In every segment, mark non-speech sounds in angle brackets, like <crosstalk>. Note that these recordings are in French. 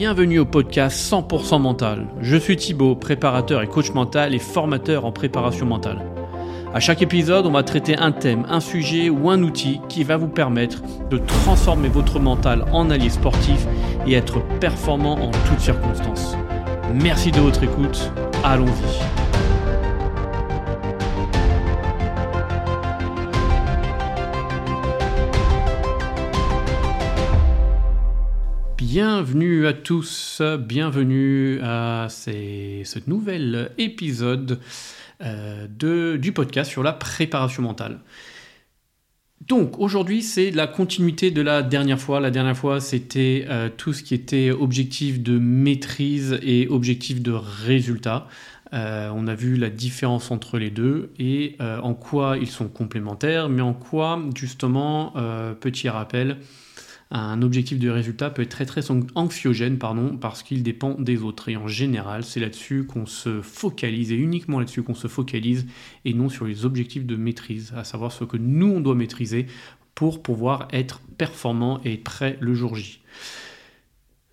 Bienvenue au podcast 100% mental. Je suis Thibaut, préparateur et coach mental et formateur en préparation mentale. À chaque épisode, on va traiter un thème, un sujet ou un outil qui va vous permettre de transformer votre mental en allié sportif et être performant en toutes circonstances. Merci de votre écoute. Allons-y. Bienvenue à tous, bienvenue à ce nouvel épisode euh, de, du podcast sur la préparation mentale. Donc aujourd'hui c'est la continuité de la dernière fois. La dernière fois c'était euh, tout ce qui était objectif de maîtrise et objectif de résultat. Euh, on a vu la différence entre les deux et en quoi ils sont complémentaires, mais en quoi justement, petit rappel, un objectif de résultat peut être très très anxiogène pardon, parce qu'il dépend des autres. Et en général, c'est là-dessus qu'on se focalise, et uniquement là-dessus qu'on se focalise, et non sur les objectifs de maîtrise, à savoir ce que nous, on doit maîtriser pour pouvoir être performant et prêt le jour J.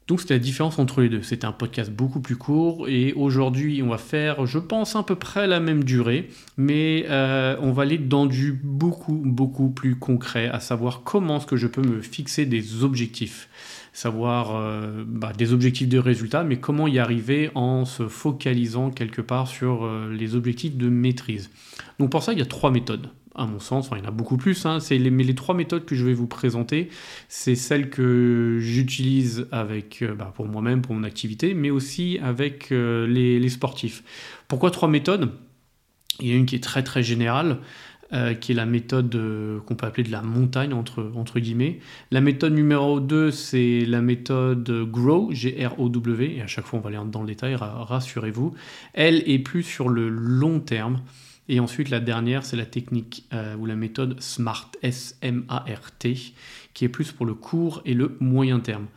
Donc c'était la différence entre les deux. C'était un podcast beaucoup plus court et aujourd'hui on va faire, je pense, à peu près la même durée, mais euh, on va aller dans du beaucoup, beaucoup plus concret, à savoir comment est-ce que je peux me fixer des objectifs. Savoir euh, bah, des objectifs de résultat, mais comment y arriver en se focalisant quelque part sur euh, les objectifs de maîtrise. Donc pour ça, il y a trois méthodes à mon sens, il y en a beaucoup plus, hein. les, mais les trois méthodes que je vais vous présenter, c'est celles que j'utilise avec, euh, bah, pour moi-même, pour mon activité, mais aussi avec euh, les, sportifs. Pourquoi trois méthodes? Il y a une qui est très très générale, euh, qui est la méthode qu'on peut appeler de la montagne, entre, entre guillemets. La méthode numéro 2, c'est la méthode GROW, G-R-O-W, et à chaque fois on va aller dans le détail, rassurez-vous. Elle est plus sur le long terme. Et ensuite, la dernière, c'est la technique euh, ou la méthode SMART, S-M-A-R-T, qui est plus pour le court et le moyen terme.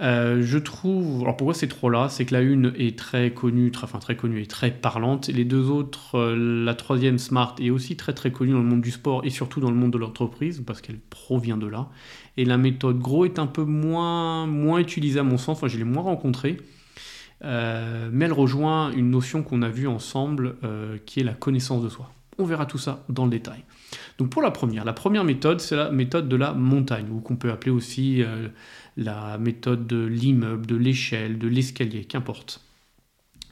Euh, je trouve, alors pourquoi ces trois-là? C'est que la une est très connue, très, enfin très connue et très parlante. Les deux autres, euh, la troisième Smart est aussi très très connue dans le monde du sport et surtout dans le monde de l'entreprise parce qu'elle provient de là. Et la méthode Gros est un peu moins moins utilisée à mon sens. Enfin, je l'ai moins rencontrée. Euh, mais elle rejoint une notion qu'on a vue ensemble euh, qui est la connaissance de soi. On verra tout ça dans le détail. Donc pour la première, la première méthode, c'est la méthode de la montagne, ou qu'on peut appeler aussi euh, la méthode de l'immeuble, de l'échelle, de l'escalier, qu'importe.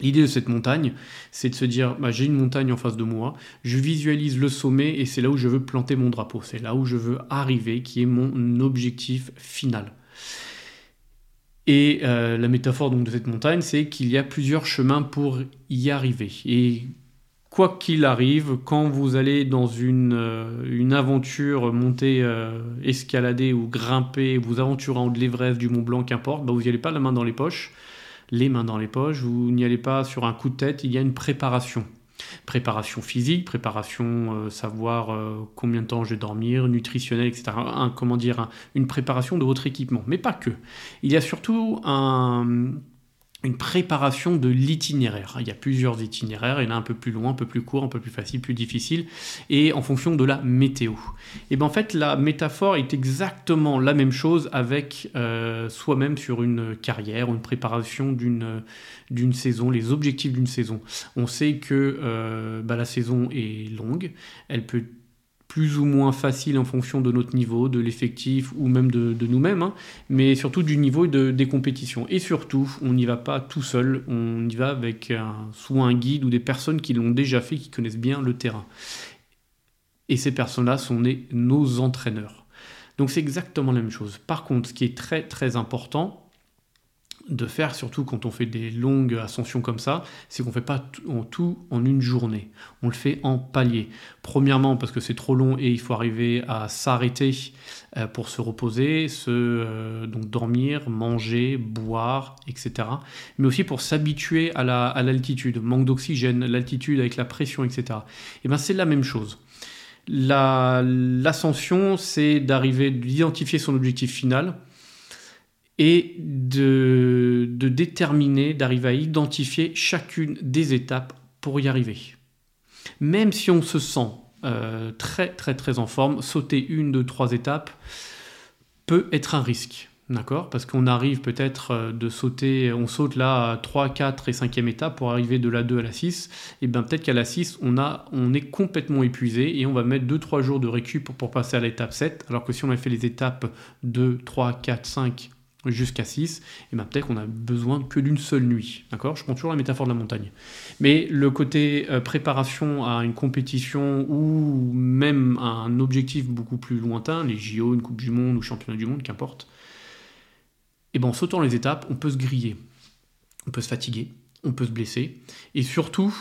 L'idée de cette montagne, c'est de se dire, bah, j'ai une montagne en face de moi, je visualise le sommet et c'est là où je veux planter mon drapeau, c'est là où je veux arriver, qui est mon objectif final. Et euh, la métaphore donc de cette montagne, c'est qu'il y a plusieurs chemins pour y arriver. Et quoi qu'il arrive, quand vous allez dans une, euh, une aventure, monter, euh, escalader ou grimper, vous aventurez en haut de l'Everest, du Mont Blanc, qu'importe, bah vous n'y allez pas la main dans les poches, les mains dans les poches, vous n'y allez pas sur un coup de tête, il y a une préparation. Préparation physique, préparation, euh, savoir euh, combien de temps je vais dormir, nutritionnel, etc. comment dire, une préparation de votre équipement. Mais pas que. Il y a surtout un, une préparation de l'itinéraire. Il y a plusieurs itinéraires, il y en a un peu plus loin, un peu plus court, un peu plus facile, plus difficile, et en fonction de la météo. Et bien en fait, la métaphore est exactement la même chose avec euh, soi-même sur une carrière, une préparation d'une saison, les objectifs d'une saison. On sait que euh, bah, la saison est longue, elle peut plus ou moins facile en fonction de notre niveau, de l'effectif ou même de, nous-mêmes, hein, mais surtout du niveau de, des compétitions. Et surtout, on n'y va pas tout seul, on y va avec soit un guide ou des personnes qui l'ont déjà fait, qui connaissent bien le terrain. Et ces personnes-là sont nos entraîneurs. Donc c'est exactement la même chose. Par contre, ce qui est très très important, de faire, surtout quand on fait des longues ascensions comme ça, c'est qu'on ne fait pas tout en une journée. On le fait en paliers. Premièrement, parce que c'est trop long et il faut arriver à s'arrêter euh, pour se reposer, se, euh, donc dormir, manger, boire, etc. Mais aussi pour s'habituer à l'altitude, la, manque d'oxygène, l'altitude avec la pression, etc. Et eh bien c'est la même chose. L'ascension, c'est d'arriver, d'identifier son objectif final, et de, déterminer, d'arriver à identifier chacune des étapes pour y arriver. Même si on se sent très très très en forme, sauter une, deux, trois étapes peut être un risque. D'accord? Parce qu'on arrive peut-être euh, de sauter, on saute là à 3, 4 et 5e étape pour arriver de la 2 à la 6. Et bien peut-être qu'à la 6, on, est complètement épuisé et on va mettre 2-3 jours de récup pour passer à l'étape 7. Alors que si on a fait les étapes 2, 3, 4, 5 jusqu'à 6, et ben peut-être qu'on a besoin que d'une seule nuit. D'accord? Je prends toujours la métaphore de la montagne. Mais le côté euh, préparation à une compétition ou même à un objectif beaucoup plus lointain, les JO, une Coupe du Monde ou Championnat du Monde, qu'importe, et ben en sautant les étapes, on peut se griller, on peut se fatiguer, on peut se blesser, et surtout,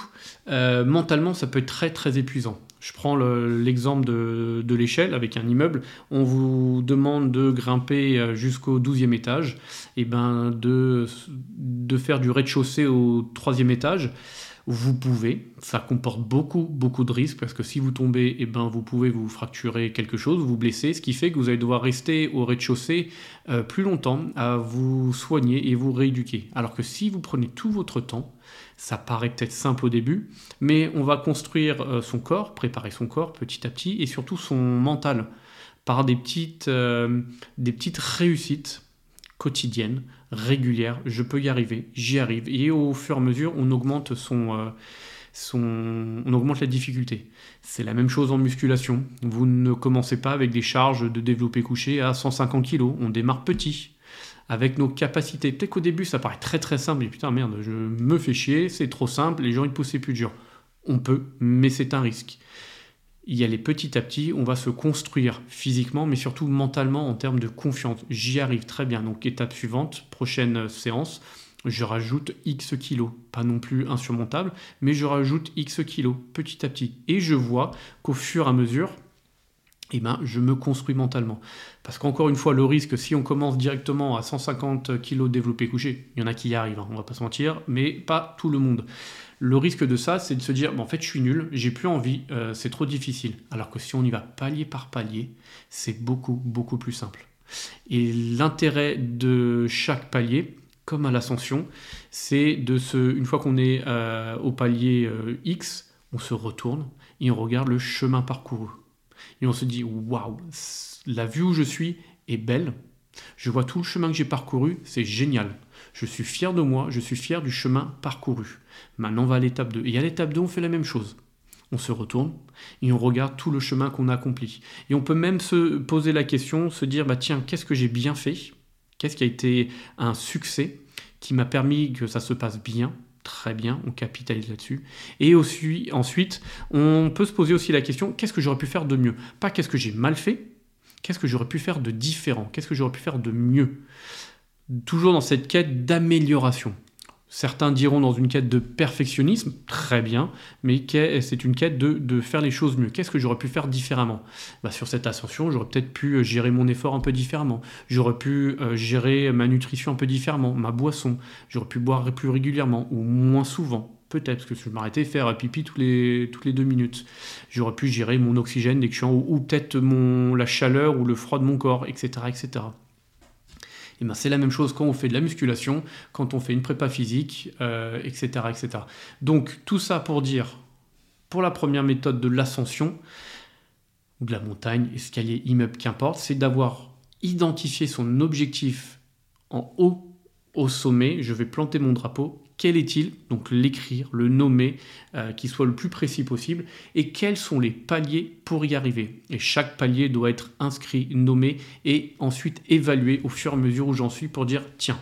euh, mentalement, ça peut être très très épuisant. Je prends l'exemple de, l'échelle avec un immeuble. On vous demande de grimper euh, jusqu'au 12e étage, et ben de, de faire du rez-de-chaussée au 3e étage. Vous pouvez, ça comporte beaucoup, beaucoup de risques parce que si vous tombez, eh ben, vous pouvez vous fracturer quelque chose, vous blesser, ce qui fait que vous allez devoir rester au rez-de-chaussée euh, plus longtemps à vous soigner et vous rééduquer. Alors que si vous prenez tout votre temps, ça paraît peut-être simple au début, mais on va construire euh, son corps, préparer son corps petit à petit et surtout son mental par des petites, euh, des petites réussites quotidienne, régulière, je peux y arriver, j'y arrive. Et au fur et à mesure, on augmente son, euh, son, on augmente la difficulté. C'est la même chose en musculation. Vous ne commencez pas avec des charges de développé couché à 150 kg. On démarre petit, avec nos capacités. Peut-être qu'au début, ça paraît très très simple. Et putain, merde, je me fais chier, c'est trop simple, les gens ils poussent plus dur. On peut, mais c'est un risque y aller petit à petit, on va se construire physiquement, mais surtout mentalement en termes de confiance. J'y arrive très bien. Donc étape suivante, prochaine séance, je rajoute X kilos. Pas non plus insurmontable, mais je rajoute X kilos petit à petit. Et je vois qu'au fur et à mesure, eh ben, je me construis mentalement. Parce qu'encore une fois, le risque, si on commence directement à 150 kg développé couché, il y en a qui y arrivent, hein, on va pas se mentir, mais pas tout le monde. Le risque de ça, c'est de se dire, en fait, je suis nul, j'ai plus envie, euh, c'est trop difficile. Alors que si on y va palier par palier, c'est beaucoup, beaucoup plus simple. Et l'intérêt de chaque palier, comme à l'ascension, c'est de se, une fois qu'on est euh, au palier euh, X, on se retourne et on regarde le chemin parcouru. Et on se dit, waouh, la vue où je suis est belle. Je vois tout le chemin que j'ai parcouru, c'est génial. Je suis fier de moi, je suis fier du chemin parcouru. Maintenant, on va à l'étape 2. Et à l'étape 2, on fait la même chose. On se retourne et on regarde tout le chemin qu'on a accompli. Et on peut même se poser la question, se dire, bah tiens, qu'est-ce que j'ai bien fait? Qu'est-ce qui a été un succès qui m'a permis que ça se passe bien? Très bien, on capitalise là-dessus. Et ensuite, on peut se poser aussi la question, qu'est-ce que j'aurais pu faire de mieux? Pas qu'est-ce que j'ai mal fait, qu'est-ce que j'aurais pu faire de différent Qu'est-ce que j'aurais pu faire de mieux? Toujours dans cette quête d'amélioration. Certains diront dans une quête de perfectionnisme, très bien, mais c'est une quête de, faire les choses mieux. Qu'est-ce que j'aurais pu faire différemment? Bah, Sur cette ascension, j'aurais peut-être pu euh, gérer mon effort un peu différemment. J'aurais pu euh, gérer ma nutrition un peu différemment, ma boisson. J'aurais pu boire plus régulièrement ou moins souvent. Peut-être, parce que je m'arrêtais faire pipi toutes les deux minutes. J'aurais pu gérer mon oxygène dès que je suis en haut, ou peut-être la chaleur ou le froid de mon corps, etc. etc. Et ben c'est la même chose quand on fait de la musculation, quand on fait une prépa physique, etc., euh, etc. Donc tout ça pour dire, pour la première méthode de l'ascension, ou de la montagne, escalier, immeuble, qu'importe, c'est d'avoir identifié son objectif en haut au sommet, je vais planter mon drapeau quel est-il Donc l'écrire, le nommer, euh, qu'il soit le plus précis possible. Et quels sont les paliers pour y arriver Et chaque palier doit être inscrit, nommé et ensuite évalué au fur et à mesure où j'en suis pour dire tiens,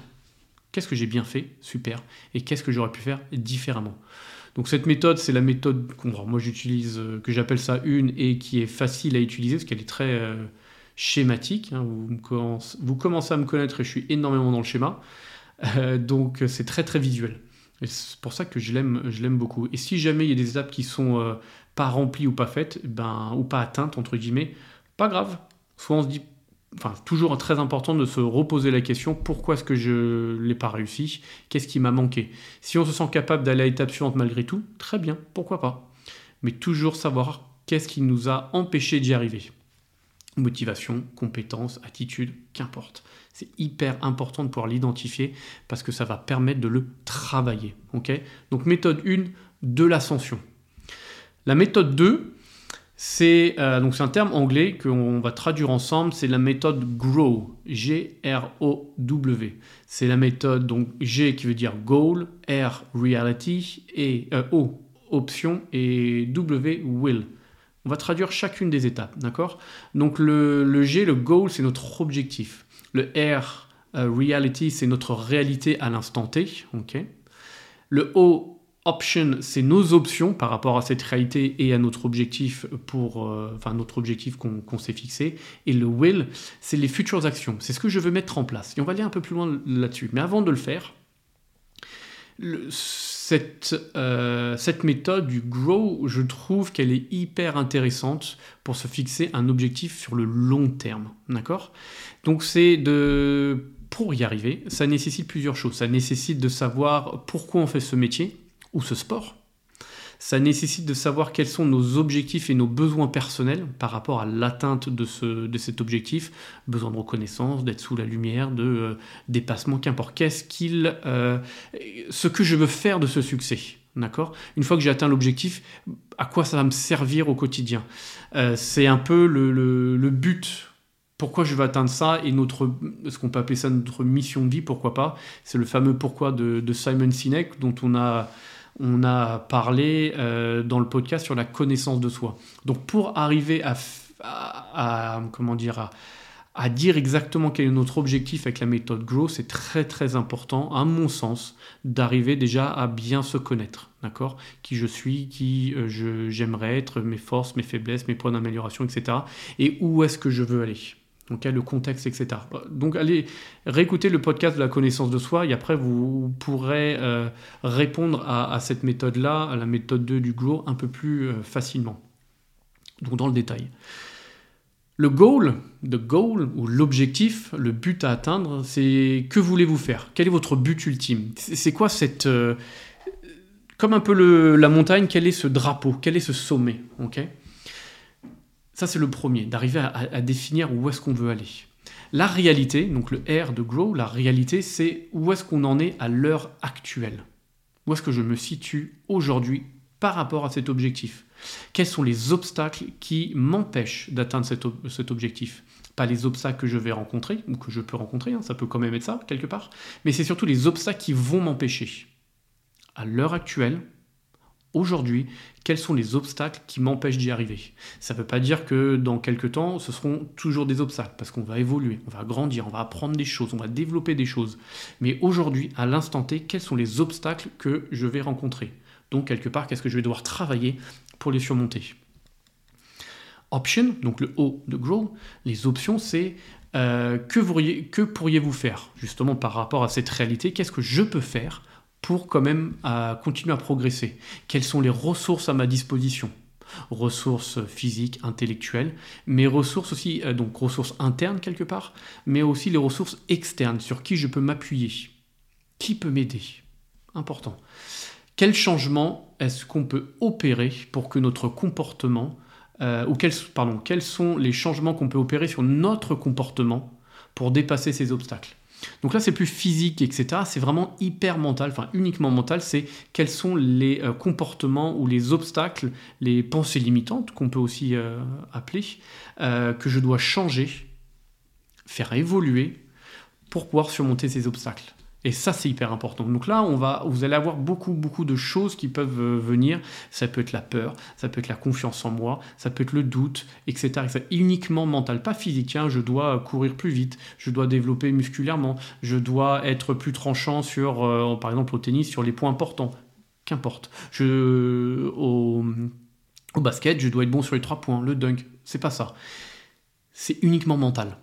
qu'est-ce que j'ai bien fait Super. Et qu'est-ce que j'aurais pu faire différemment donc cette méthode, c'est la méthode moi j'utilise, euh, que j'appelle ça une et qui est facile à utiliser parce qu'elle est très euh, schématique. Hein. vous, vous, commencez à me connaître et je suis énormément dans le schéma. donc c'est très très visuel. C'est pour ça que je l'aime, je l'aime beaucoup. Et si jamais il y a des étapes qui sont euh, pas remplies ou pas faites, ben, ou pas atteintes, entre guillemets, pas grave. Soit on se dit, enfin, toujours très important de se reposer la question pourquoi est-ce que je l'ai pas réussi? Qu'est-ce qui m'a manqué? Si on se sent capable d'aller à l'étape suivante malgré tout, très bien, pourquoi pas. Mais toujours savoir qu'est-ce qui nous a empêché d'y arriver. Motivation, compétence, attitude, qu'importe. C'est hyper important de pouvoir l'identifier parce que ça va permettre de le travailler. Donc méthode 1 de l'ascension. La méthode 2, C'est euh, c'est un terme anglais qu'on va traduire ensemble. C'est la méthode GROW, G-R-O-W. C'est la méthode donc G qui veut dire goal, R reality et euh, O option et W will. On va traduire chacune des étapes, d'accord? Donc le, G, le goal, c'est notre objectif. Le R euh, reality, c'est notre réalité à l'instant T, ok? Le O option, c'est nos options par rapport à cette réalité et à notre objectif pour, euh, enfin notre objectif qu'on s'est fixé. Et le will, c'est les futures actions. C'est ce que je veux mettre en place. Et on va aller un peu plus loin là-dessus. Mais avant de le faire, cette, euh, cette méthode du grow, je trouve qu'elle est hyper intéressante pour se fixer un objectif sur le long terme. D'accord? Donc c'est de pour y arriver, ça nécessite plusieurs choses. Ça nécessite de savoir pourquoi on fait ce métier, ou ce sport. Ça nécessite de savoir quels sont nos objectifs et nos besoins personnels par rapport à l'atteinte de, ce, de cet objectif. Besoin de reconnaissance, d'être sous la lumière, de euh, dépassement, qu'importe. Qu'est-ce qu'il, euh, ce que je veux faire de ce succès. D'accord? Une fois que j'ai atteint l'objectif, à quoi ça va me servir au quotidien? Euh, C'est un peu le, le, but pourquoi je veux atteindre ça et notre, ce qu'on peut appeler ça notre mission de vie, pourquoi pas? C'est le fameux pourquoi de, de Simon Sinek dont on a on a parlé euh, dans le podcast sur la connaissance de soi. Donc pour arriver à, comment dire à, dire exactement quel est notre objectif avec la méthode Grow, c'est très très important, à mon sens, d'arriver déjà à bien se connaître, d'accord? Qui je suis, qui euh, j'aimerais être, mes forces, mes faiblesses, mes points d'amélioration, etc. Et où est-ce que je veux aller? Donc, le contexte, etc. Donc, allez réécouter le podcast de la connaissance de soi et après, vous pourrez euh, répondre à, cette méthode-là, à la méthode 2 du GLOW, un peu plus euh, facilement. Donc, dans le détail. Le goal, the goal ou l'objectif, le but à atteindre, c'est que voulez-vous faire? Quel est votre but ultime? C'est quoi cette. Euh, comme un peu la montagne, quel est ce drapeau? Quel est ce sommet? Ok? Ça, c'est le premier, d'arriver à, définir où est-ce qu'on veut aller. La réalité, donc le R de Grow, la réalité, c'est où est-ce qu'on en est à l'heure actuelle. Où est-ce que je me situe aujourd'hui par rapport à cet objectif? Quels sont les obstacles qui m'empêchent d'atteindre cet, objectif? Pas les obstacles que je vais rencontrer, ou que je peux rencontrer, hein, ça peut quand même être ça, quelque part, mais c'est surtout les obstacles qui vont m'empêcher. À l'heure actuelle, aujourd'hui, quels sont les obstacles qui m'empêchent d'y arriver? Ça ne veut pas dire que dans quelques temps, ce seront toujours des obstacles, parce qu'on va évoluer, on va grandir, on va apprendre des choses, on va développer des choses. Mais aujourd'hui, à l'instant T, quels sont les obstacles que je vais rencontrer? Donc, quelque part, qu'est-ce que je vais devoir travailler pour les surmonter? Option, donc le O de Grow, les options, c'est euh, que, que pourriez-vous faire? Justement par rapport à cette réalité Qu'est-ce que je peux faire pour quand même continuer à progresser Quelles sont les ressources à ma disposition? Ressources physiques, intellectuelles, mais ressources aussi, euh, donc ressources internes quelque part, mais aussi les ressources externes, sur qui je peux m'appuyer. Qui peut m'aider Important. Quel changement est-ce qu'on peut opérer pour que notre comportement, euh, ou quels, pardon, quels sont les changements qu'on peut opérer sur notre comportement pour dépasser ces obstacles? Donc là, c'est plus physique, etc. C'est vraiment hyper mental, enfin uniquement mental. C'est quels sont les euh, comportements ou les obstacles, les pensées limitantes qu'on peut aussi euh, appeler, euh, que je dois changer, faire évoluer pour pouvoir surmonter ces obstacles. Et ça, c'est hyper important. Donc là, on va, vous allez avoir beaucoup, beaucoup de choses qui peuvent euh, venir. Ça peut être la peur, ça peut être la confiance en moi, ça peut être le doute, etc. Uniquement mental, pas physique. Hein. Je dois courir plus vite, je dois développer musculairement, je dois être plus tranchant sur, euh, par exemple, au tennis, sur les points importants. Qu'importe. Je, au, au basket, je dois être bon sur les trois points, le dunk. C'est pas ça. C'est uniquement mental.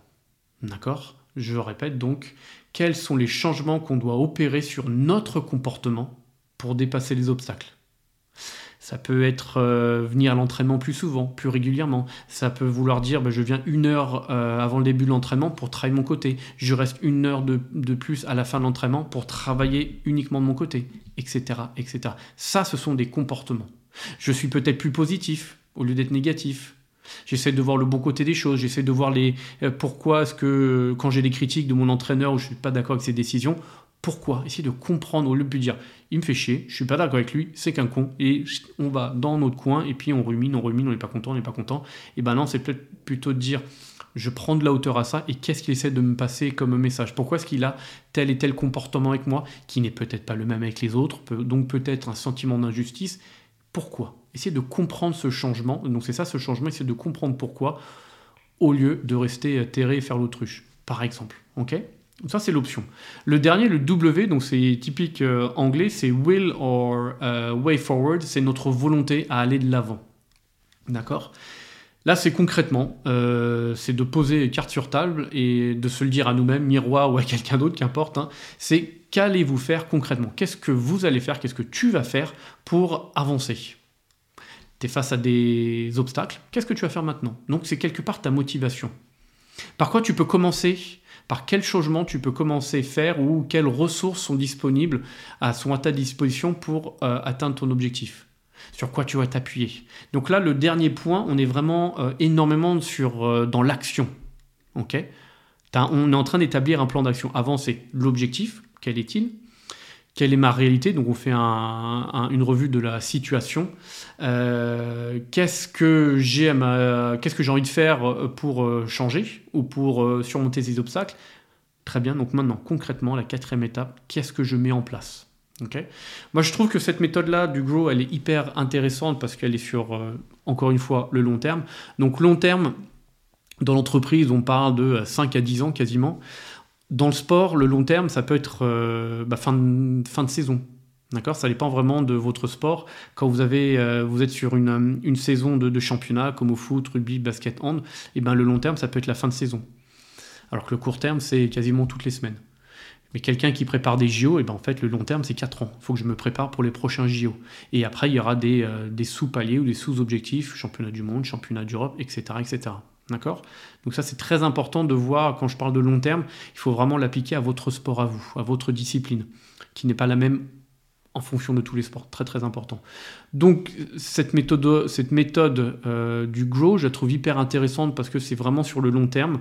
D'accord? Je répète donc, quels sont les changements qu'on doit opérer sur notre comportement pour dépasser les obstacles? Ça peut être euh, venir à l'entraînement plus souvent, plus régulièrement. Ça peut vouloir dire bah, je viens une heure euh, avant le début de l'entraînement pour travailler mon côté. Je reste une heure de, plus à la fin de l'entraînement pour travailler uniquement de mon côté, etc., etc. Ça, ce sont des comportements. Je suis peut-être plus positif au lieu d'être négatif. J'essaie de voir le bon côté des choses, j'essaie de voir les euh, pourquoi est-ce que quand j'ai des critiques de mon entraîneur ou je suis pas d'accord avec ses décisions, Pourquoi? Essayer de comprendre au lieu de dire il me fait chier, je suis pas d'accord avec lui, c'est qu'un con, et on va dans notre coin, et puis on rumine, on rumine, on n'est pas content, on n'est pas content. Et ben non, c'est peut-être plutôt de dire je prends de la hauteur à ça, et qu'est-ce qu'il essaie de me passer comme message? Pourquoi est-ce qu'il a tel et tel comportement avec moi, qui n'est peut-être pas le même avec les autres, donc peut-être un sentiment d'injustice? Pourquoi? Essayer de comprendre ce changement, donc c'est ça ce changement, essayer de comprendre pourquoi, au lieu de rester terré et faire l'autruche, par exemple. Ok? Ça, c'est l'option. Le dernier, le W, donc c'est typique euh, anglais, c'est will or euh, way forward, c'est notre volonté à aller de l'avant. D'accord? Là, c'est concrètement, euh, c'est de poser carte sur table et de se le dire à nous-mêmes, miroir ou à quelqu'un d'autre, qu'importe. Hein. c'est qu'allez-vous faire concrètement? Qu'est-ce que vous allez faire? Qu'est-ce que tu vas faire pour avancer? Face à des obstacles. Qu'est-ce que tu vas faire maintenant? Donc, c'est quelque part ta motivation. Par quoi tu peux commencer? Par quel changement tu peux commencer à faire ou quelles ressources sont disponibles, à, sont à ta disposition pour euh, atteindre ton objectif? Sur quoi tu vas t'appuyer? Donc là, le dernier point, on est vraiment euh, énormément sur, euh, dans l'action. on est en train d'établir un plan d'action. Avant, c'est l'objectif, quel est-il? Quelle est ma réalité? Donc on fait une revue de la situation. qu'est-ce que j'ai qu'est-ce que j'ai envie de faire pour changer ou pour surmonter ces obstacles? Très bien. Donc maintenant, concrètement, la quatrième étape, qu'est-ce que je mets en place? Moi, je trouve que cette méthode-là du grow, elle est hyper intéressante parce qu'elle est sur, encore une fois, le long terme. Donc long terme, dans l'entreprise, on parle de 5 à 10 ans quasiment. Dans le sport, le long terme, ça peut être euh, bah, fin, de, fin de saison. D'accord? Ça dépend vraiment de votre sport. Quand vous, avez, euh, vous êtes sur une, une saison de, championnat, comme au foot, rugby, basket, hand, et eh ben le long terme, ça peut être la fin de saison. Alors que le court terme, c'est quasiment toutes les semaines. Mais quelqu'un qui prépare des JO, et eh ben en fait, le long terme, c'est 4 ans. Il faut que je me prépare pour les prochains JO. Et après, il y aura des, euh, des sous-paliers ou des sous-objectifs, championnat du monde, championnat d'Europe, etc., etc. D'accord? Donc ça, c'est très important de voir, quand je parle de long terme, il faut vraiment l'appliquer à votre sport à vous, à votre discipline, qui n'est pas la même en fonction de tous les sports. Très très important. Donc cette méthode, cette méthode euh, du grow, je la trouve hyper intéressante parce que c'est vraiment sur le long terme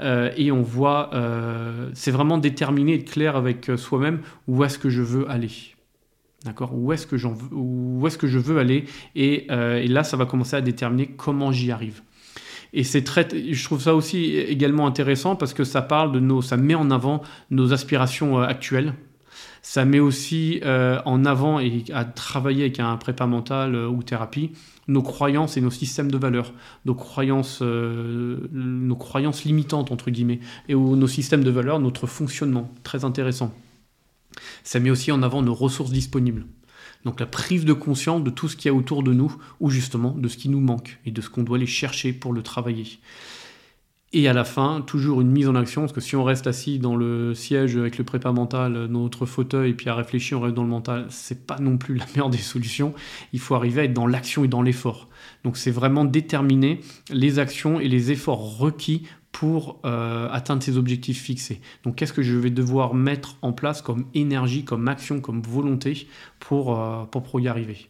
euh, et on voit, euh, c'est vraiment déterminé et clair avec soi-même où est-ce que je veux aller. D'accord? Où est-ce que, est-ce que je veux aller? Et là, ça va commencer à déterminer comment j'y arrive. Et c'est très, je trouve ça aussi également intéressant parce que ça parle de nos, ça met en avant nos aspirations euh, actuelles. Ça met aussi euh, en avant et à travailler avec un prépa mental euh, ou thérapie nos croyances et nos systèmes de valeurs, nos croyances, nos croyances limitantes entre guillemets, et nos systèmes de valeurs, notre fonctionnement. Très intéressant. Ça met aussi en avant nos ressources disponibles. Donc la prise de conscience de tout ce qu'il y a autour de nous, ou justement de ce qui nous manque, et de ce qu'on doit aller chercher pour le travailler. Et à la fin, toujours une mise en action, parce que si on reste assis dans le siège avec le prépa mental, dans notre fauteuil, et puis à réfléchir, on reste dans le mental, c'est pas non plus <laughs> la meilleure des solutions. Il faut arriver à être dans l'action et dans l'effort. Donc c'est vraiment déterminer les actions et les efforts requis pour euh, atteindre ces objectifs fixés. Donc qu'est-ce que je vais devoir mettre en place comme énergie, comme action, comme volonté pour, euh, pour, y arriver?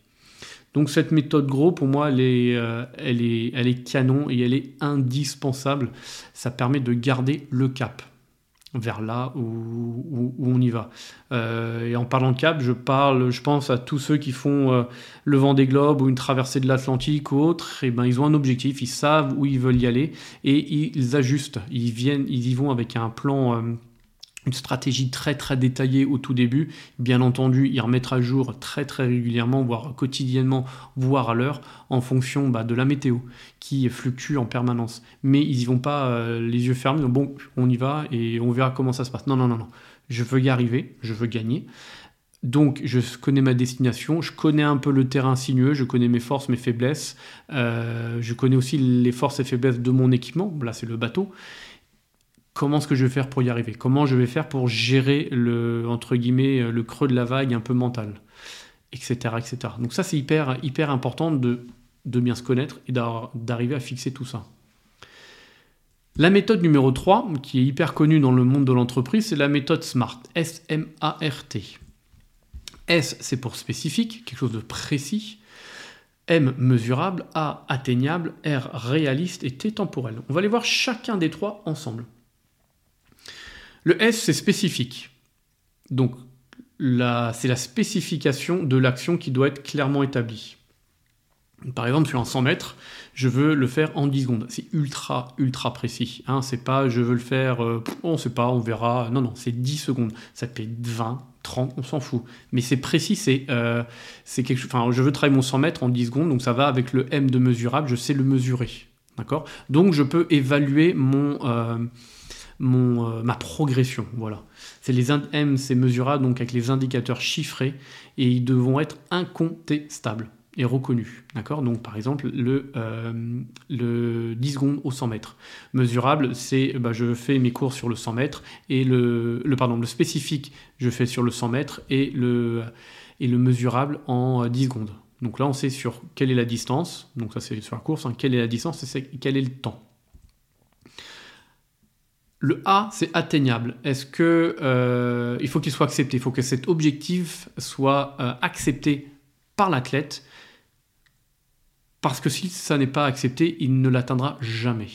Donc cette méthode gros, pour moi, elle est, euh, elle, est, elle est canon et elle est indispensable. Ça permet de garder le cap vers là où, on y va. Euh, et en parlant de cap, je parle, je pense à tous ceux qui font euh, le vent des globes ou une traversée de l'Atlantique ou autre. Et eh ben, ils ont un objectif, ils savent où ils veulent y aller et ils ajustent. Ils viennent, ils y vont avec un plan. Euh, une stratégie très très détaillée au tout début. Bien entendu, ils remettent à jour très très régulièrement, voire quotidiennement, voire à l'heure, en fonction bah, de la météo qui fluctue en permanence. Mais ils y vont pas euh, les yeux fermés, bon, on y va et on verra comment ça se passe. Non, non, non, non. Je veux y arriver, je veux gagner. Donc, je connais ma destination, je connais un peu le terrain sinueux, je connais mes forces, mes faiblesses, euh, je connais aussi les forces et faiblesses de mon équipement. Là, c'est le bateau comment est-ce que je vais faire pour y arriver? Comment je vais faire pour gérer le, entre guillemets, le creux de la vague un peu mental? Etc. etc. Donc ça, c'est hyper, hyper important de, de bien se connaître et d'arriver à fixer tout ça. La méthode numéro 3, qui est hyper connue dans le monde de l'entreprise, c'est la méthode SMART. S-M-A-R-T. S, c'est pour spécifique, quelque chose de précis. M, mesurable. A, atteignable. R, réaliste. Et T, temporel. On va aller voir chacun des trois ensemble. Le S, c'est spécifique. Donc, c'est la spécification de l'action qui doit être clairement établie. Par exemple, sur un 100 mètres, je veux le faire en 10 secondes. C'est ultra, ultra précis. Hein. C'est pas je veux le faire, euh, on sait pas, on verra. Non, non, c'est 10 secondes. Ça te fait 20, 30, on s'en fout. Mais c'est précis, c'est euh, quelque chose. Enfin, je veux travailler mon 100 mètres en 10 secondes, donc ça va avec le M de mesurable, je sais le mesurer. D'accord? Donc je peux évaluer mon, euh, mon, ma progression. Voilà. C'est les M, c'est mesurable donc avec les indicateurs chiffrés et ils devront être incontestables est reconnu. D'accord? Donc, par exemple, le, euh, le 10 secondes au 100 mètres. Mesurable, c'est bah, je fais mes cours sur le 100 mètres et le, le, pardon, le spécifique, je fais sur le 100 mètres et le, et le mesurable en 10 secondes. Donc là, on sait sur quelle est la distance. Donc ça, c'est sur la course. Hein, quelle est la distance et quel est le temps. Le A, c'est atteignable. Est-ce que euh, il faut qu'il soit accepté? Il faut que cet objectif soit euh, accepté par l'athlète parce que si ça n'est pas accepté, il ne l'atteindra jamais.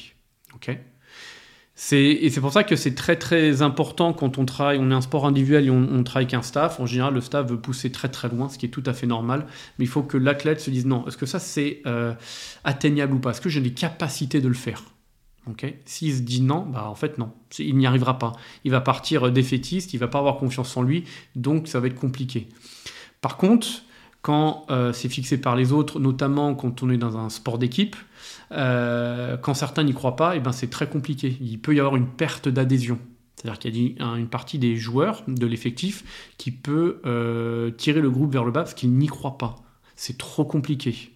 Et c'est pour ça que c'est très très important quand on travaille, on est un sport individuel et on, travaille qu'un staff. En général, le staff veut pousser très très loin, ce qui est tout à fait normal. Mais il faut que l'athlète se dise non, est-ce que ça c'est euh, atteignable ou pas? Est-ce que j'ai les capacités de le faire? Ok S'il se dit non, bah en fait non, il n'y arrivera pas. Il va partir défaitiste, il va pas avoir confiance en lui, donc ça va être compliqué. Par contre, quand euh, c'est fixé par les autres, notamment quand on est dans un sport d'équipe, euh, quand certains n'y croient pas, eh ben c'est très compliqué. Il peut y avoir une perte d'adhésion. C'est-à-dire qu'il y a une partie des joueurs de l'effectif qui peut euh, tirer le groupe vers le bas parce qu'ils n'y croient pas. C'est trop compliqué.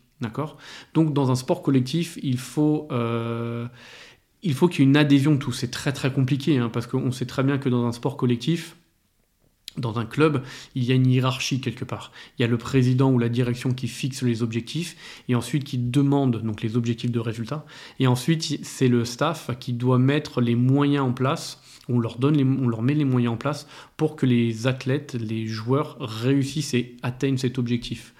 Donc dans un sport collectif, il faut il faut qu'il y ait une adhésion de tous. C'est très très compliqué hein, parce qu'on sait très bien que dans un sport collectif, dans un club, il y a une hiérarchie quelque part. Il y a le président ou la direction qui fixe les objectifs et ensuite qui demande donc les objectifs de résultat. Et ensuite, c'est le staff qui doit mettre les moyens en place. On leur, donne on leur met les moyens en place pour que les athlètes, les joueurs réussissent et atteignent cet objectif.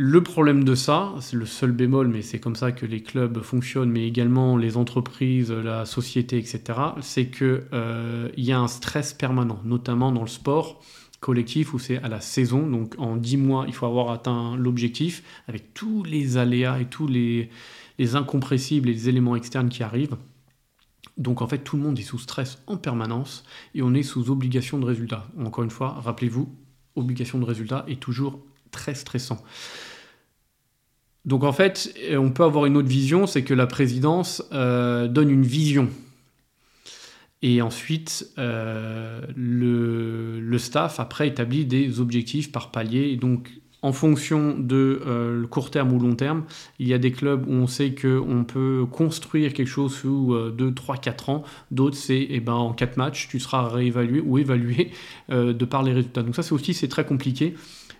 Le problème de ça, c'est le seul bémol, mais c'est comme ça que les clubs fonctionnent, mais également les entreprises, la société, etc., c'est qu'il euh, y a un stress permanent, notamment dans le sport collectif où c'est à la saison, donc en 10 mois, il faut avoir atteint l'objectif, avec tous les aléas et tous les, les incompressibles et les éléments externes qui arrivent. Donc en fait, tout le monde est sous stress en permanence et on est sous obligation de résultat. Encore une fois, rappelez-vous, obligation de résultat est toujours très stressant. Donc en fait, on peut avoir une autre vision, c'est que la présidence euh, donne une vision. Et ensuite, euh, le, staff, après, établit des objectifs par palier. Et donc, en fonction de euh, court terme ou long terme, il y a des clubs où on sait qu'on peut construire quelque chose sous 2, 3, 4 ans. D'autres, c'est eh ben, en 4 matchs, tu seras réévalué ou évalué <laughs> de par les résultats. Donc ça, c'est aussi c'est très compliqué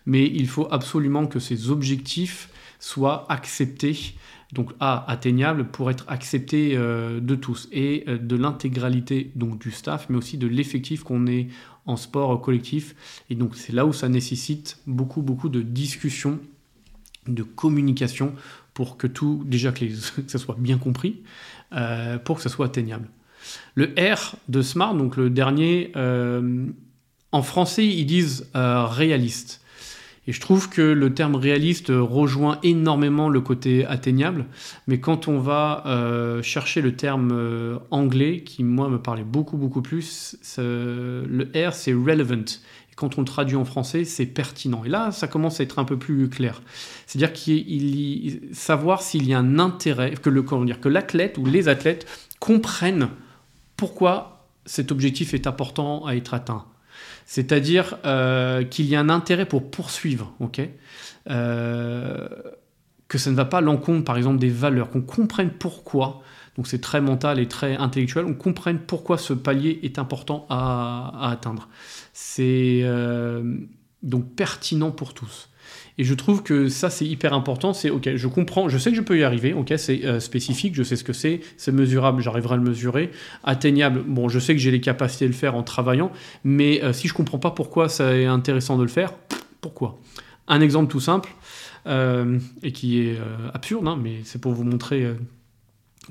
mais il faut absolument que ces objectifs soient acceptés, donc A, atteignables pour être acceptés euh, de tous et euh, de l'intégralité donc du staff, mais aussi de l'effectif qu'on est en sport collectif. Et donc c'est là où ça nécessite beaucoup, beaucoup de discussion, de communication pour que tout, déjà que, <laughs> ça soit bien compris, euh, pour que ça soit atteignable. Le R de Smart, donc le dernier, en français ils disent réaliste. Et je trouve que le terme réaliste rejoint énormément le côté atteignable, mais quand on va euh, chercher le terme euh, anglais, qui moi me parlait beaucoup beaucoup plus, le R c'est relevant. Et quand on le traduit en français, c'est pertinent. Et là, ça commence à être un peu plus clair. C'est-à-dire qu'il savoir s'il y a un intérêt, que le que l'athlète ou les athlètes comprennent pourquoi cet objectif est important à être atteint c'est-à-dire euh, qu'il y a un intérêt pour poursuivre, euh, que ça ne va pas à l'encontre, par exemple, des valeurs, qu'on comprenne pourquoi, donc c'est très mental et très intellectuel, on comprenne pourquoi ce palier est important à, atteindre. C'est euh, donc pertinent pour tous. Et je trouve que ça, c'est hyper important. C'est OK, je comprends, je sais que je peux y arriver. OK, c'est euh, spécifique, je sais ce que c'est. C'est mesurable, j'arriverai à le mesurer. Atteignable, bon, je sais que j'ai les capacités de le faire en travaillant. Mais euh, si je comprends pas pourquoi ça est intéressant de le faire, pourquoi? Un exemple tout simple, euh, et qui est absurde, hein, mais c'est pour vous montrer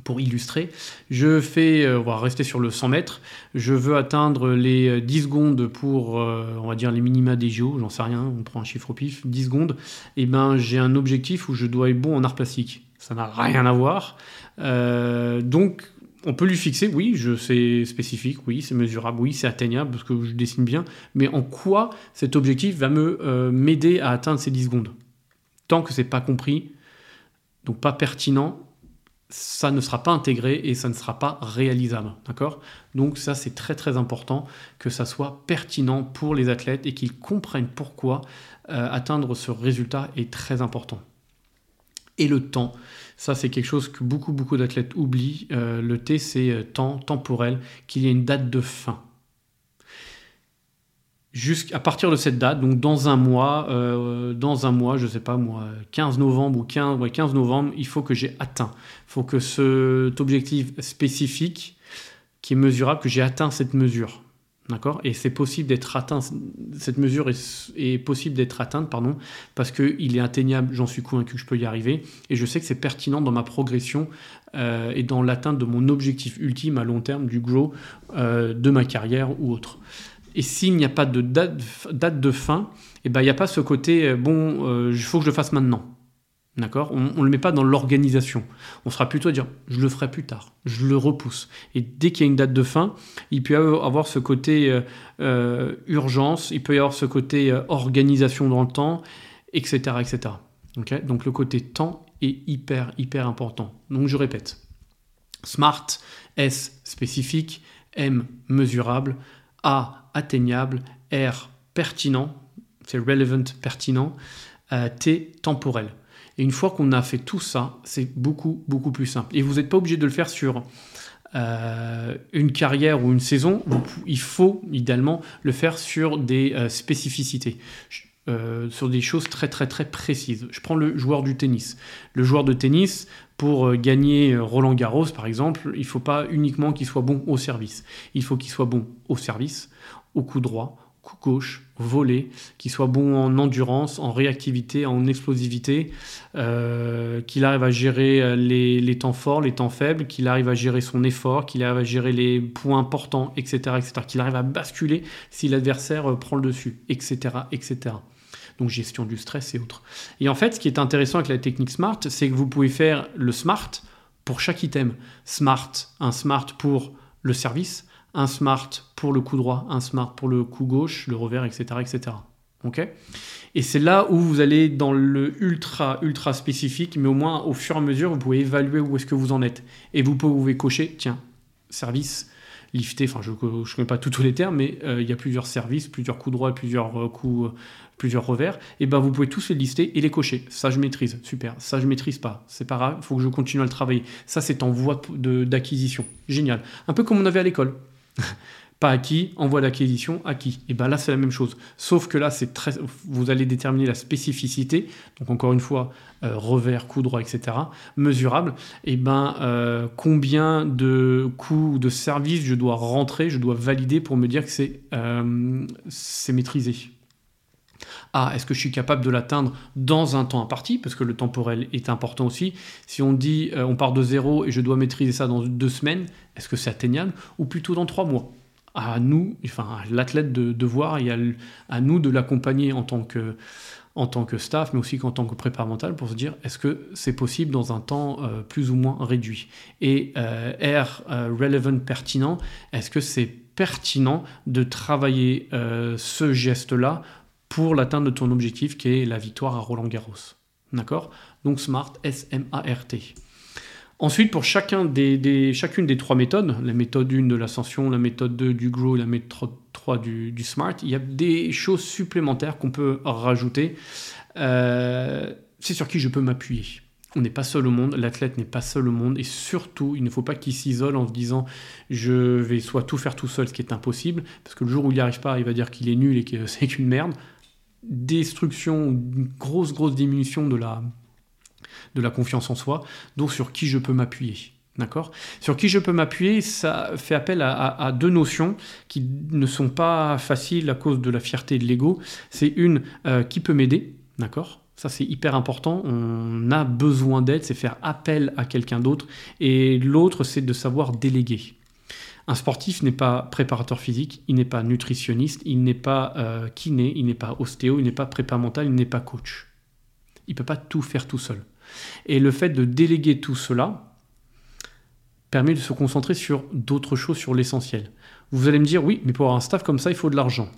pour illustrer, je fais, euh, on va rester sur le 100 mètres, je veux atteindre les 10 secondes pour, on va dire, les minima des JO, j'en sais rien, on prend un chiffre au pif, 10 secondes, et ben j'ai un objectif où je dois être bon en art plastique. Ça n'a rien à voir. donc, on peut lui fixer, oui, je c'est spécifique, oui, c'est mesurable, oui, c'est atteignable parce que je dessine bien, mais en quoi cet objectif va me m'aider à atteindre ces 10 secondes? Tant que c'est pas compris, donc pas pertinent, ça ne sera pas intégré et ça ne sera pas réalisable. D'accord? Donc ça c'est très très important que ça soit pertinent pour les athlètes et qu'ils comprennent pourquoi euh, atteindre ce résultat est très important. Et le temps, ça c'est quelque chose que beaucoup beaucoup d'athlètes oublient. Euh, le T c'est euh, temps temporel, qu'il y ait une date de fin jusqu'à partir de cette date, donc dans un mois, euh, dans un mois, je sais pas moi, 15 novembre ou 15, 15 novembre, il faut que j'ai atteint. Il faut que cet objectif spécifique, qui est mesurable, que j'ai atteint cette mesure. Et c'est possible d'être atteint, cette mesure est, possible d'être atteinte, pardon, parce qu'il est atteignable, j'en suis convaincu que je peux y arriver, et je sais que c'est pertinent dans ma progression euh, et dans l'atteinte de mon objectif ultime à long terme du grow euh, de ma carrière ou autre. Et s'il n'y a pas de date, de fin, eh ben, il n'y a pas ce côté, euh, bon, euh, il faut que je le fasse maintenant. D'accord? On ne le met pas dans l'organisation. On sera plutôt à dire, je le ferai plus tard, je le repousse. Et dès qu'il y a une date de fin, il peut y avoir ce côté euh, urgence, il peut y avoir ce côté organisation dans le temps, etc. etc. Donc le côté temps est hyper, hyper important. Donc je répète, SMART, S spécifique, M mesurable, A atteignable, R pertinent, c'est relevant pertinent, euh, T temporel. Et une fois qu'on a fait tout ça, c'est beaucoup, beaucoup plus simple. Et vous n'êtes pas obligé de le faire sur euh, une carrière ou une saison. il faut idéalement le faire sur des euh, spécificités. sur des choses très très très précises. Je prends le joueur du tennis. Le joueur de tennis, pour gagner Roland Garros par exemple, il ne faut pas uniquement qu'il soit bon au service. Il faut qu'il soit bon au service, au coup droit, coup gauche, volé, qui soit bon en endurance, en réactivité, en explosivité, euh, qu'il arrive à gérer euh, les, temps forts, les temps faibles, qu'il arrive à gérer son effort, qu'il arrive à gérer les points importants, etc., etc., qu'il arrive à basculer si l'adversaire euh, prend le dessus, etc., etc. Donc gestion du stress et autres. Et en fait, ce qui est intéressant avec la technique SMART, c'est que vous pouvez faire le SMART pour chaque item. SMART, un SMART pour le service, un smart pour le coup droit, un smart pour le coup gauche, le revers, etc. etc. et c'est là où vous allez dans le ultra, ultra spécifique, mais au moins au fur et à mesure, vous pouvez évaluer où est-ce que vous en êtes. Et vous pouvez cocher, tiens, service, lifté, enfin je ne connais pas tous les termes, mais euh, il y a plusieurs services, plusieurs coups droits, plusieurs euh, coups, plusieurs revers, et ben vous pouvez tous les lister et les cocher. Ça je maîtrise, super. Ça je maîtrise pas, c'est pas grave, il faut que je continue à le travailler. Ça c'est en voie d'acquisition, génial. Un peu comme on avait à l'école. <laughs> pas acquis, envoi d'acquisition, acquis. Et bien là, c'est la même chose. Sauf que là, c'est très, vous allez déterminer la spécificité. Donc encore une fois, euh, revers, coup droit, etc. Mesurable. Et ben euh, combien de coûts de service je dois rentrer, je dois valider pour me dire que c'est euh, maîtrisé. Ah, est-ce que je suis capable de l'atteindre dans un temps imparti? Parce que le temporel est important aussi. Si on dit on part de zéro et je dois maîtriser ça dans deux semaines, est-ce que c'est atteignable? Ou plutôt dans trois mois? À nous, enfin l'athlète de, voir et à, nous de l'accompagner en tant que staff, mais aussi en tant que prépa mental, pour se dire est-ce que c'est possible dans un temps euh, plus ou moins réduit? Et euh, R, euh, relevant, pertinent, est-ce que c'est pertinent de travailler ce geste-là pour l'atteinte de ton objectif qui est la victoire à Roland Garros D'accord? Donc SMART, S-M-A-R-T. Ensuite, pour chacune des trois méthodes, la méthode 1 de l'ascension, la méthode 2 du grow, la méthode 3 du, smart, il y a des choses supplémentaires qu'on peut rajouter. Euh, c'est sur qui je peux m'appuyer. On n'est pas seul au monde, l'athlète n'est pas seul au monde, et surtout, il ne faut pas qu'il s'isole en se disant je vais soit tout faire tout seul, ce qui est impossible, parce que le jour où il n'y arrive pas, il va dire qu'il est nul et que <laughs> c'est qu'une merde. Destruction, une grosse, grosse diminution de la, confiance en soi, donc sur qui je peux m'appuyer. D'accord? Sur qui je peux m'appuyer, ça fait appel à, deux notions qui ne sont pas faciles à cause de la fierté de l'ego. C'est une euh, qui peut m'aider, d'accord? Ça, c'est hyper important. On a besoin d'aide, c'est faire appel à quelqu'un d'autre. Et l'autre, c'est de savoir déléguer. Un sportif n'est pas préparateur physique, il n'est pas nutritionniste, il n'est pas euh, kiné, il n'est pas ostéo, il n'est pas prépa mental, il n'est pas coach. Il ne peut pas tout faire tout seul. Et le fait de déléguer tout cela permet de se concentrer sur d'autres choses, sur l'essentiel. Vous allez me dire, oui, mais pour avoir un staff comme ça, il faut de l'argent.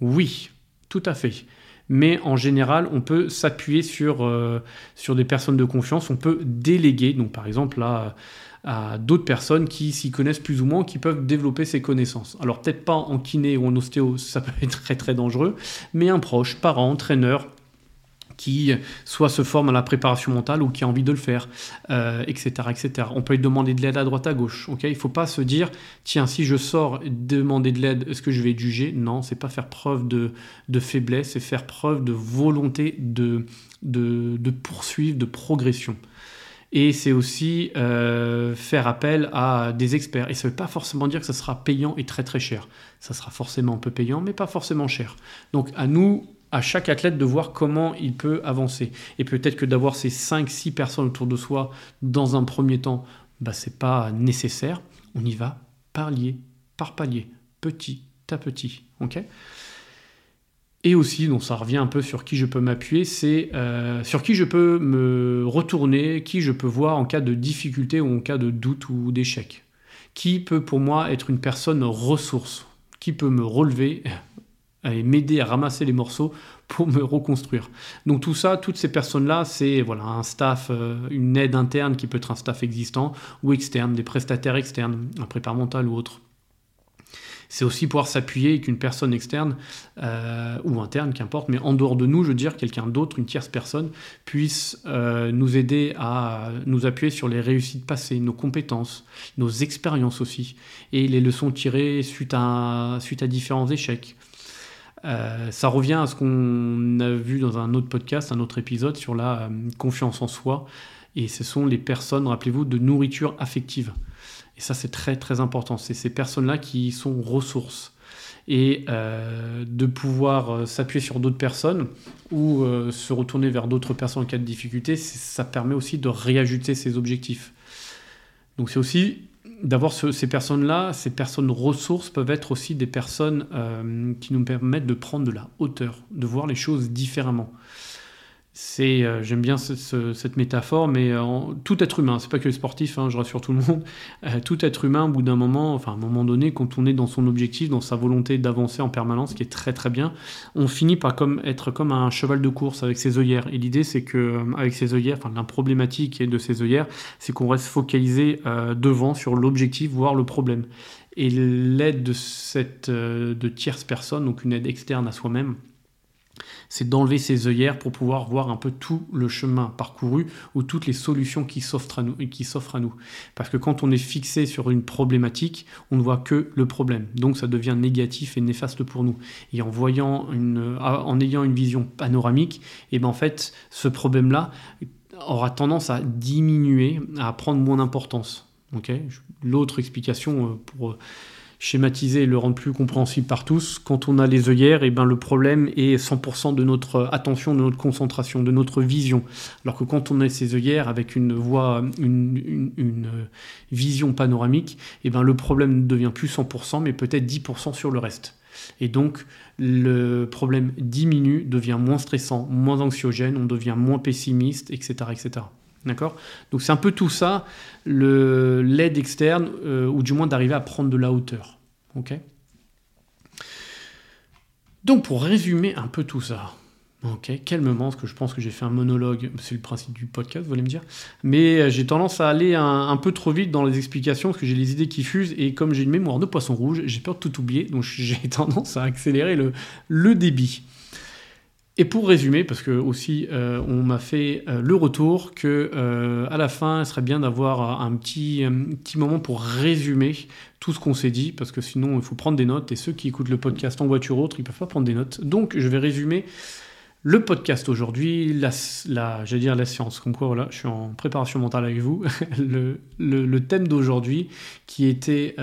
Oui, tout à fait. Mais en général, on peut s'appuyer sur, euh, sur des personnes de confiance, on peut déléguer. Donc par exemple, là, à d'autres personnes qui s'y connaissent plus ou moins, qui peuvent développer ces connaissances. Alors peut-être pas en kiné ou en ostéo, ça peut être très très dangereux, mais un proche, parent, entraîneur, qui soit se forme à la préparation mentale ou qui a envie de le faire, etc., euh, etc. On peut lui demander de l'aide à droite à gauche. ok? Il ne faut pas se dire tiens si je sors demander de l'aide, est-ce que je vais être jugé Non, c'est pas faire preuve de, de faiblesse, c'est faire preuve de volonté de, de, de poursuivre, de progression et c'est aussi euh, faire appel à des experts. Et ça ne veut pas forcément dire que ça sera payant et très très cher. Ça sera forcément un peu payant, mais pas forcément cher. Donc à nous, à chaque athlète, de voir comment il peut avancer. Et peut-être que d'avoir ces 5-6 personnes autour de soi dans un premier temps, bah, ce n'est pas nécessaire. On y va palier par palier, petit à petit. ok? Et aussi, donc ça revient un peu sur qui je peux m'appuyer, c'est euh, sur qui je peux me retourner, qui je peux voir en cas de difficulté ou en cas de doute ou d'échec. Qui peut pour moi être une personne ressource, qui peut me relever <laughs> et m'aider à ramasser les morceaux pour me reconstruire. Donc tout ça, toutes ces personnes-là, c'est voilà un staff, euh, une aide interne qui peut être un staff existant ou externe, des prestataires externes, un prépare mental ou autre c'est aussi pouvoir s'appuyer avec une personne externe euh, ou interne, qu'importe, mais en dehors de nous, je veux dire, quelqu'un d'autre, une tierce personne, puisse euh, nous aider à nous appuyer sur les réussites passées, nos compétences, nos expériences aussi, et les leçons tirées suite à, suite à différents échecs. Euh, ça revient à ce qu'on a vu dans un autre podcast, un autre épisode sur la confiance en soi. Et ce sont les personnes, rappelez-vous, de nourriture affective. Et ça, c'est très très important. C'est ces personnes-là qui sont ressources. Et euh, de pouvoir euh, s'appuyer sur d'autres personnes ou euh, se retourner vers d'autres personnes en cas de difficulté, ça permet aussi de réajuster ses objectifs. Donc c'est aussi d'avoir ces personnes-là, ces personnes ressources peuvent être aussi des personnes qui nous permettent de prendre de la hauteur, de voir les choses différemment c'est, euh, j'aime bien cette métaphore, mais euh, tout être humain, c'est pas que les sportifs, hein, je rassure tout le monde, euh, tout être humain, au bout d'un moment, enfin à un moment donné, quand on est dans son objectif, dans sa volonté d'avancer en permanence, qui est très très bien, on finit par comme, être comme un cheval de course avec ses œillères. Et l'idée, c'est que avec ses œillères, enfin la problématique de ses œillères, c'est qu'on reste focalisé devant sur l'objectif, voire le problème. Et l'aide de cette de tierce personne, donc une aide externe à soi-même, c'est d'enlever ses œillères pour pouvoir voir un peu tout le chemin parcouru ou toutes les solutions qui s'offrent à nous. Qui s'offrent à nous. Parce que quand on est fixé sur une problématique, on ne voit que le problème. Donc ça devient négatif et néfaste pour nous. Et en voyant une, en ayant une vision panoramique, et eh ben en fait, ce problème-là aura tendance à diminuer, à prendre moins d'importance. L'autre explication euh, pour schématiser et le rendre plus compréhensible par tous, quand on a les œillères, et eh ben le problème est 100% de notre attention, de notre concentration, de notre vision. Alors que quand on a ces œillères avec une voix, une, une, vision panoramique, et eh ben le problème ne devient plus 100%, mais peut-être 10% sur le reste. Et donc, le problème diminue, devient moins stressant, moins anxiogène, on devient moins pessimiste, etc. etc. D'accord? Donc c'est un peu tout ça, l'aide externe, euh, ou du moins d'arriver à prendre de la hauteur. Ok? Donc pour résumer un peu tout ça, ok, calmement, parce que je pense que j'ai fait un monologue, c'est le principe du podcast, vous allez me dire, mais euh, j'ai tendance à aller un, peu trop vite dans les explications, parce que j'ai les idées qui fusent, et comme j'ai une mémoire de poisson rouge, j'ai peur de tout oublier, donc <laughs> j'ai tendance à accélérer le, le débit. Et pour résumer, parce que aussi euh, on m'a fait euh, le retour que euh, à la fin, il serait bien d'avoir un petit, petit moment pour résumer tout ce qu'on s'est dit, parce que sinon il faut prendre des notes, et ceux qui écoutent le podcast en voiture ou autre, ils peuvent pas prendre des notes. Donc je vais résumer le podcast aujourd'hui, la, la j'allais dire la science, comme quoi voilà, je suis en préparation mentale avec vous. <laughs> le, thème d'aujourd'hui qui était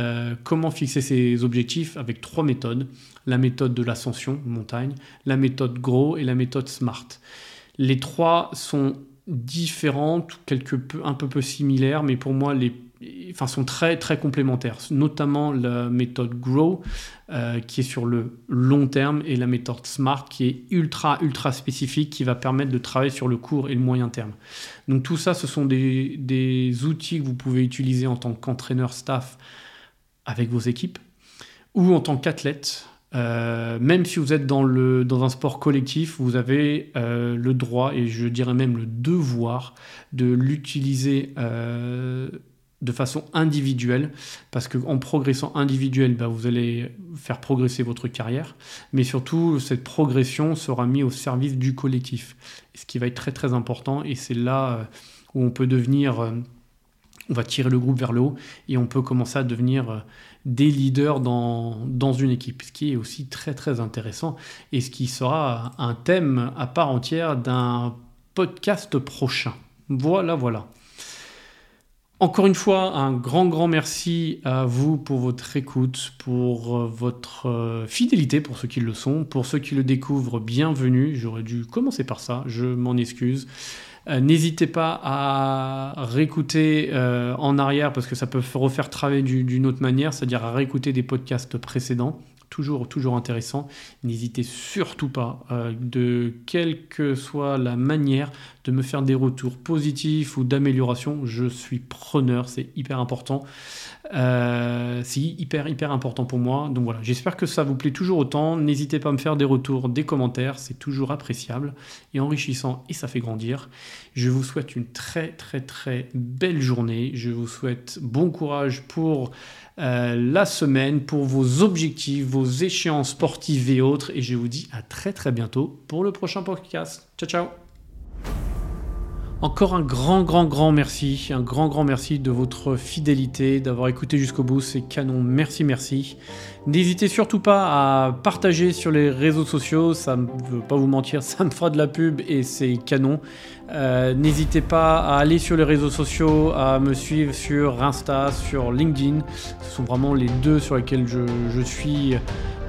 comment fixer ses objectifs avec trois méthodes la méthode de l'ascension, montagne, la méthode gros et la méthode smart. Les trois sont différentes, quelque peu, un peu peu similaires, mais pour moi, les sont très, très complémentaires, notamment la méthode Grow, euh, qui est sur le long terme, et la méthode Smart, qui est ultra, ultra spécifique, qui va permettre de travailler sur le court et le moyen terme. Donc tout ça, ce sont des, des outils que vous pouvez utiliser en tant qu'entraîneur staff avec vos équipes, ou en tant qu'athlète. Euh, même si vous êtes dans, le, dans un sport collectif, vous avez euh, le droit et je dirais même le devoir de l'utiliser de façon individuelle, parce qu'en progressant individuel, bah, vous allez faire progresser votre carrière, mais surtout cette progression sera mise au service du collectif, ce qui va être très très important, et c'est là euh, où on peut devenir, euh, on va tirer le groupe vers le haut, et on peut commencer à devenir euh, des leaders dans, dans une équipe, ce qui est aussi très très intéressant, et ce qui sera un thème à part entière d'un podcast prochain. Voilà, voilà. Encore une fois, un grand, grand merci à vous pour votre écoute, pour euh, votre euh, fidélité, pour ceux qui le sont. Pour ceux qui le découvrent, bienvenue. J'aurais dû commencer par ça, je m'en excuse. Euh, n'hésitez pas à réécouter en arrière parce que ça peut refaire travailler d'une autre manière, c'est-à-dire à réécouter des podcasts précédents toujours, toujours intéressant. N'hésitez surtout pas, euh, de quelle que soit la manière, de me faire des retours positifs ou d'amélioration. Je suis preneur, c'est hyper important. Euh, c'est hyper, hyper important pour moi. Donc voilà, j'espère que ça vous plaît toujours autant. N'hésitez pas à me faire des retours, des commentaires, c'est toujours appréciable et enrichissant et ça fait grandir. Je vous souhaite une très, très, très belle journée. Je vous souhaite bon courage pour euh, la semaine pour vos objectifs, vos échéances sportives et autres. Et je vous dis à très très bientôt pour le prochain podcast. Ciao ciao encore un grand, grand, grand merci, un grand, grand merci de votre fidélité, d'avoir écouté jusqu'au bout, c'est canon, merci, merci. N'hésitez surtout pas à partager sur les réseaux sociaux, ça ne veut pas vous mentir, <laughs> ça me fera de la pub et c'est canon. Euh, n'hésitez pas à aller sur les réseaux sociaux, à me suivre sur Insta, sur LinkedIn, ce sont vraiment les deux sur lesquels je, je suis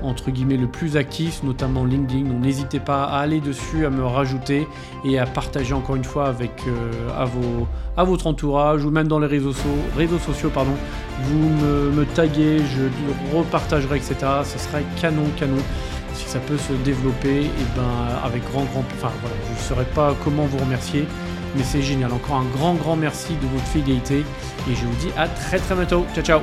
entre guillemets le plus actif, notamment LinkedIn. Donc n'hésitez pas à aller dessus, à me rajouter et à partager encore une fois avec euh, à, vos, à votre entourage ou même dans les réseaux, réseaux sociaux. Pardon, vous me, me taguez, je repartagerai, etc. Ce serait canon, canon. Si ça peut se développer, et ben avec grand, grand. Enfin voilà, je ne saurais pas comment vous remercier, mais c'est génial. Encore un grand, grand merci de votre fidélité et je vous dis à très, très bientôt. Ciao, ciao.